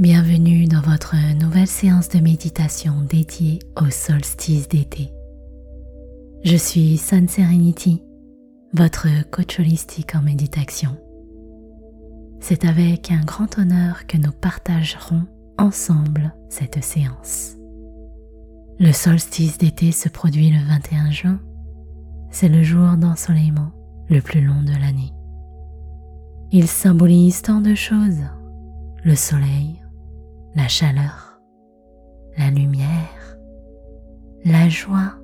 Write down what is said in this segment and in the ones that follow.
Bienvenue dans votre nouvelle séance de méditation dédiée au solstice d'été. Je suis Sun Serenity, votre coach holistique en méditation. C'est avec un grand honneur que nous partagerons ensemble cette séance. Le solstice d'été se produit le 21 juin. C'est le jour d'ensoleillement le plus long de l'année. Il symbolise tant de choses. Le soleil, la chaleur, la lumière, la joie,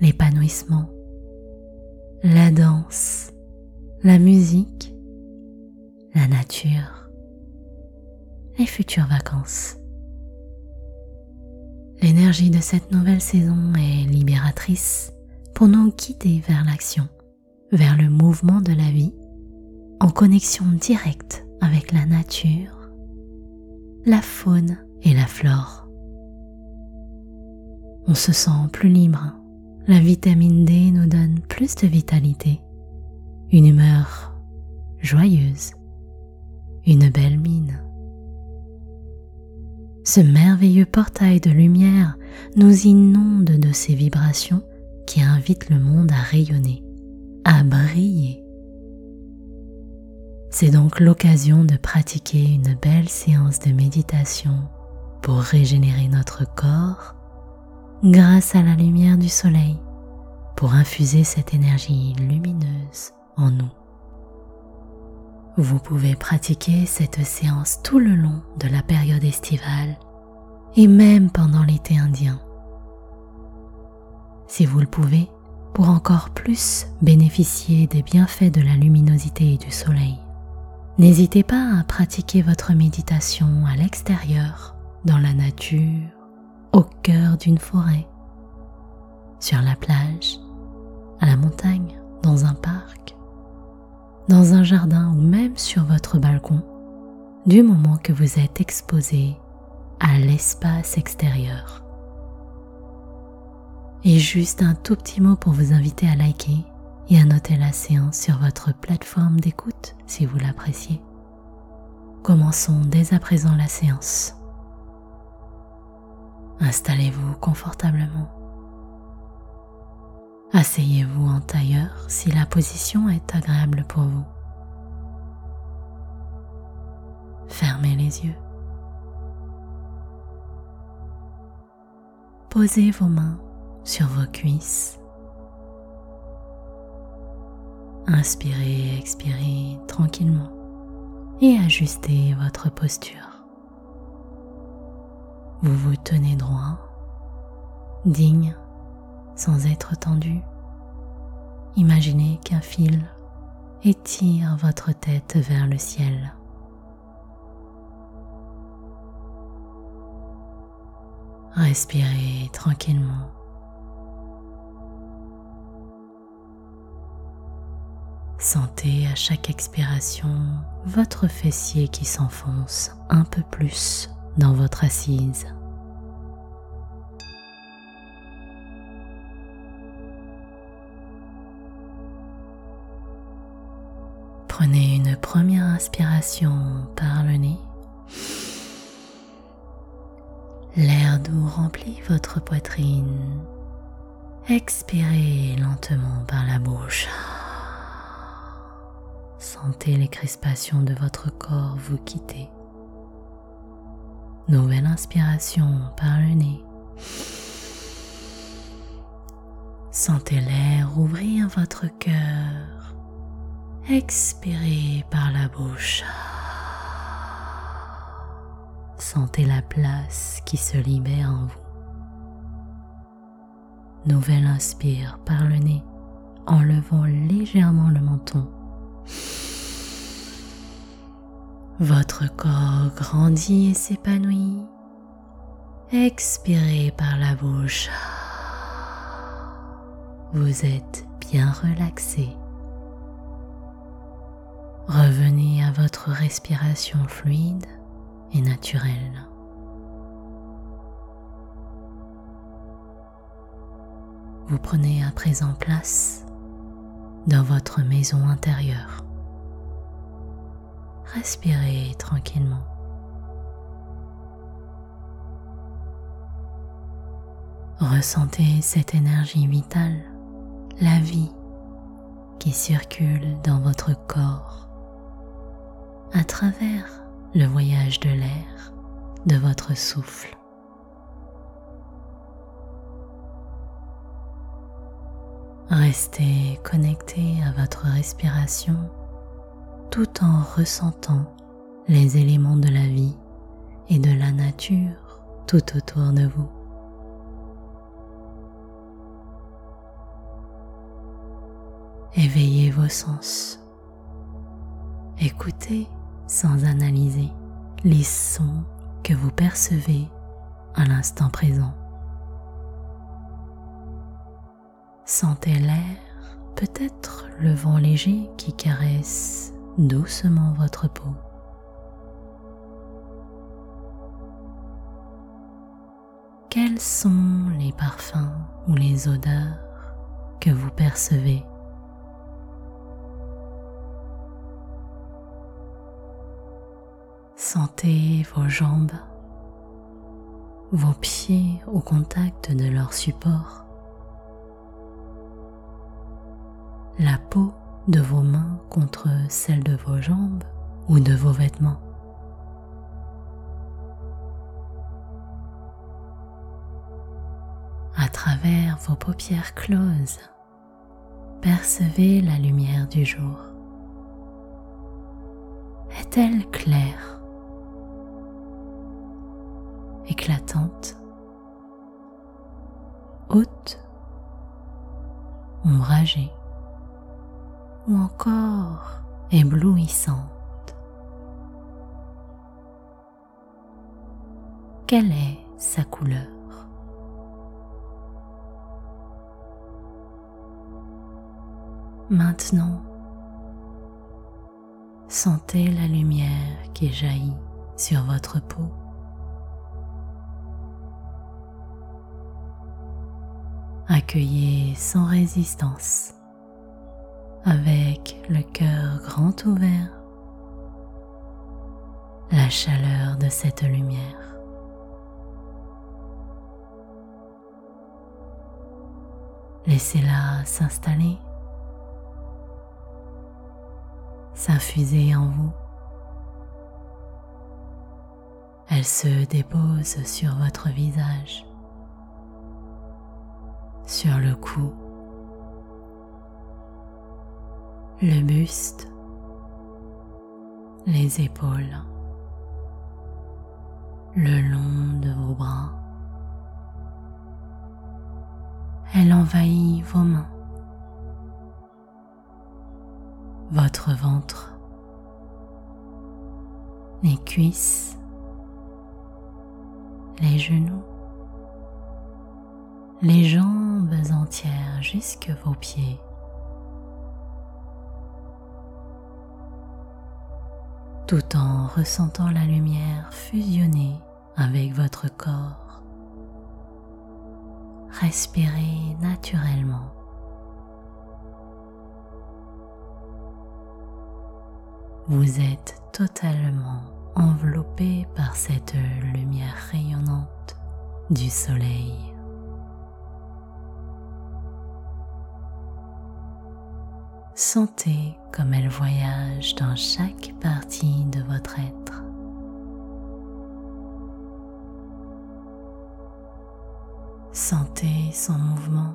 l'épanouissement, la danse, la musique, la nature, les futures vacances. L'énergie de cette nouvelle saison est libératrice pour nous guider vers l'action, vers le mouvement de la vie, en connexion directe avec la nature la faune et la flore. On se sent plus libre. La vitamine D nous donne plus de vitalité, une humeur joyeuse, une belle mine. Ce merveilleux portail de lumière nous inonde de ces vibrations qui invitent le monde à rayonner, à briller c'est donc l'occasion de pratiquer une belle séance de méditation pour régénérer notre corps grâce à la lumière du soleil, pour infuser cette énergie lumineuse en nous. Vous pouvez pratiquer cette séance tout le long de la période estivale et même pendant l'été indien. Si vous le pouvez, pour encore plus bénéficier des bienfaits de la luminosité et du soleil. N'hésitez pas à pratiquer votre méditation à l'extérieur, dans la nature, au cœur d'une forêt, sur la plage, à la montagne, dans un parc, dans un jardin ou même sur votre balcon, du moment que vous êtes exposé à l'espace extérieur. Et juste un tout petit mot pour vous inviter à liker et à la séance sur votre plateforme d'écoute si vous l'appréciez. Commençons dès à présent la séance. Installez-vous confortablement. Asseyez-vous en tailleur si la position est agréable pour vous. Fermez les yeux. Posez vos mains sur vos cuisses Inspirez expirez tranquillement et ajustez votre posture. Vous vous tenez droit, digne, sans être tendu. Imaginez qu'un fil étire votre tête vers le ciel. Respirez tranquillement Sentez à chaque expiration votre fessier qui s'enfonce un peu plus dans votre assise. Prenez une première inspiration par le nez. L'air doux remplit votre poitrine. Expirez lentement par la bouche. Sentez les crispations de votre corps vous quitter. Nouvelle inspiration par le nez. Sentez l'air ouvrir votre cœur. Expirez par la bouche. Sentez la place qui se libère en vous. Nouvelle inspire par le nez en levant légèrement le menton votre corps grandit et s'épanouit. Expirez par la bouche. Vous êtes bien relaxé. Revenez à votre respiration fluide et naturelle. Vous prenez à présent place dans votre maison intérieure respirez tranquillement. Ressentez cette énergie vitale, la vie qui circule dans votre corps à travers le voyage de l'air de votre souffle. Restez connecté à votre respiration tout en ressentant les éléments de la vie et de la nature tout autour de vous. Éveillez vos sens. Écoutez sans analyser les sons que vous percevez à l'instant présent. Sentez l'air, peut-être le vent léger qui caresse doucement votre peau. Quels sont les parfums ou les odeurs que vous percevez? Sentez vos jambes, vos pieds au contact de leur support, la peau de vos mains contre celle de vos jambes ou de vos vêtements. À travers vos paupières closes, percevez la lumière du jour. Est-elle claire éclatante, haute, ombragée? Ou encore éblouissante. Quelle est sa couleur? Maintenant, sentez la lumière qui jaillit sur votre peau. Accueillez sans résistance, avec le cœur grand ouvert, la chaleur de cette lumière. Laissez-la s'installer, s'infuser en vous. Elle se dépose sur votre visage sur le cou, le buste, les épaules, le long de vos bras. Elle envahit vos mains, votre ventre, les cuisses, les genoux, les jambes entières jusque vos pieds. Tout en ressentant la lumière fusionner avec votre corps. Respirez naturellement. Vous êtes totalement enveloppé par cette lumière rayonnante du soleil. Sentez comme elle voyage dans chaque partie de votre être. Sentez son mouvement.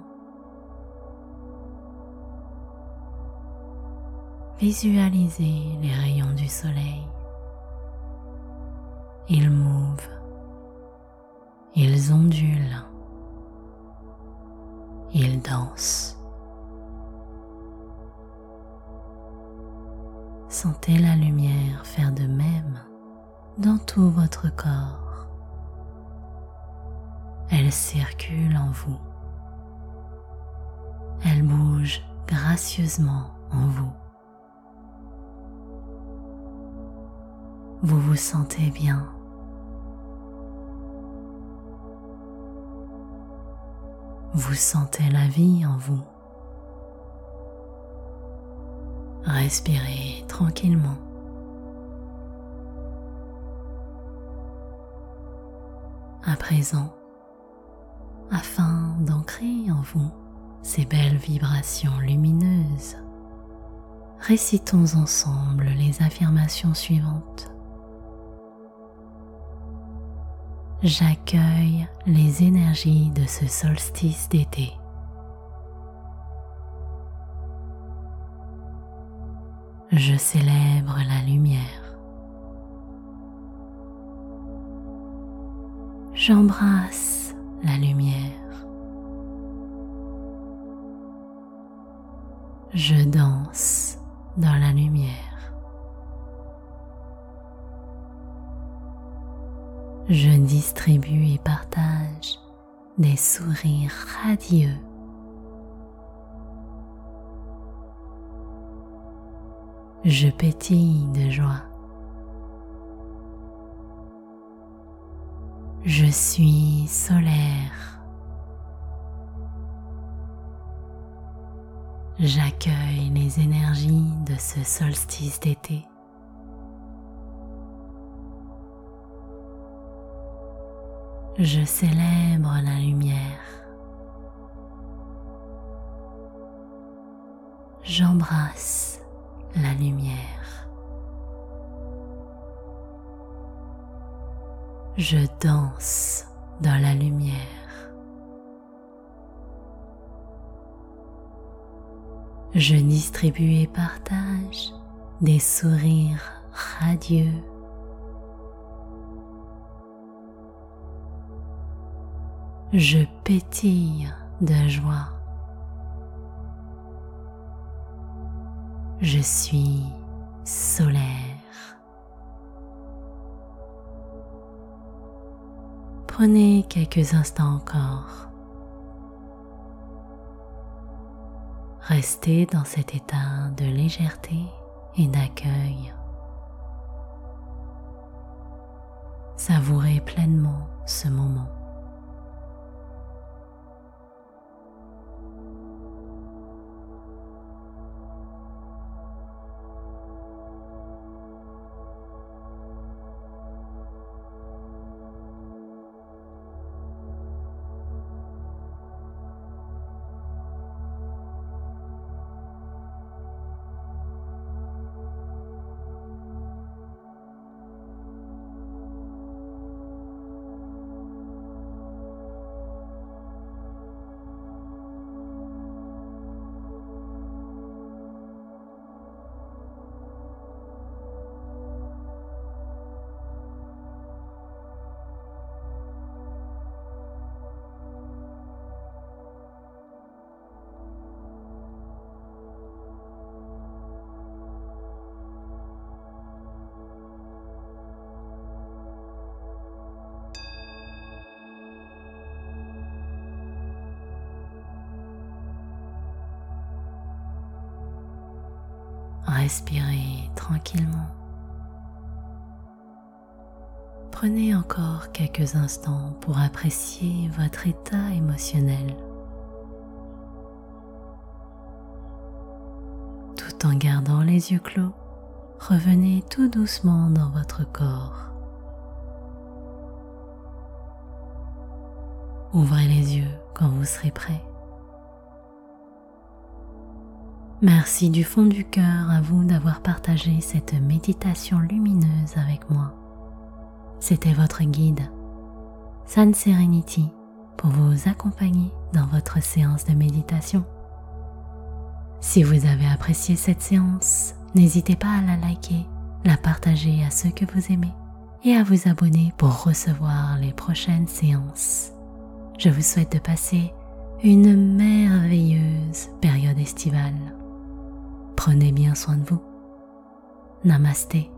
Visualisez les rayons du soleil. Ils mouvent, ils ondulent, ils dansent. Sentez la lumière faire de même dans tout votre corps. Elle circule en vous. Elle bouge gracieusement en vous. Vous vous sentez bien. Vous sentez la vie en vous. Respirez tranquillement. À présent, afin d'ancrer en vous ces belles vibrations lumineuses. Récitons ensemble les affirmations suivantes. J'accueille les énergies de ce solstice d'été. Je célèbre la lumière. J'embrasse la lumière. Je danse dans la lumière. Je distribue et partage des sourires radieux Je pétille de joie. Je suis solaire. J'accueille les énergies de ce solstice d'été. Je célèbre la lumière. J'embrasse la lumière. Je danse dans la lumière. Je distribue et partage des sourires radieux. Je pétille de joie. Je suis solaire. Prenez quelques instants encore. Restez dans cet état de légèreté et d'accueil. Savourez pleinement ce moment. Respirez tranquillement. Prenez encore quelques instants pour apprécier votre état émotionnel. Tout en gardant les yeux clos, revenez tout doucement dans votre corps. Ouvrez les yeux quand vous serez prêt. Merci du fond du cœur à vous d'avoir partagé cette méditation lumineuse avec moi. C'était votre guide, Sun Serenity, pour vous accompagner dans votre séance de méditation. Si vous avez apprécié cette séance, n'hésitez pas à la liker, la partager à ceux que vous aimez et à vous abonner pour recevoir les prochaines séances. Je vous souhaite de passer une merveilleuse période estivale. Prenez bien soin de vous. Namasté.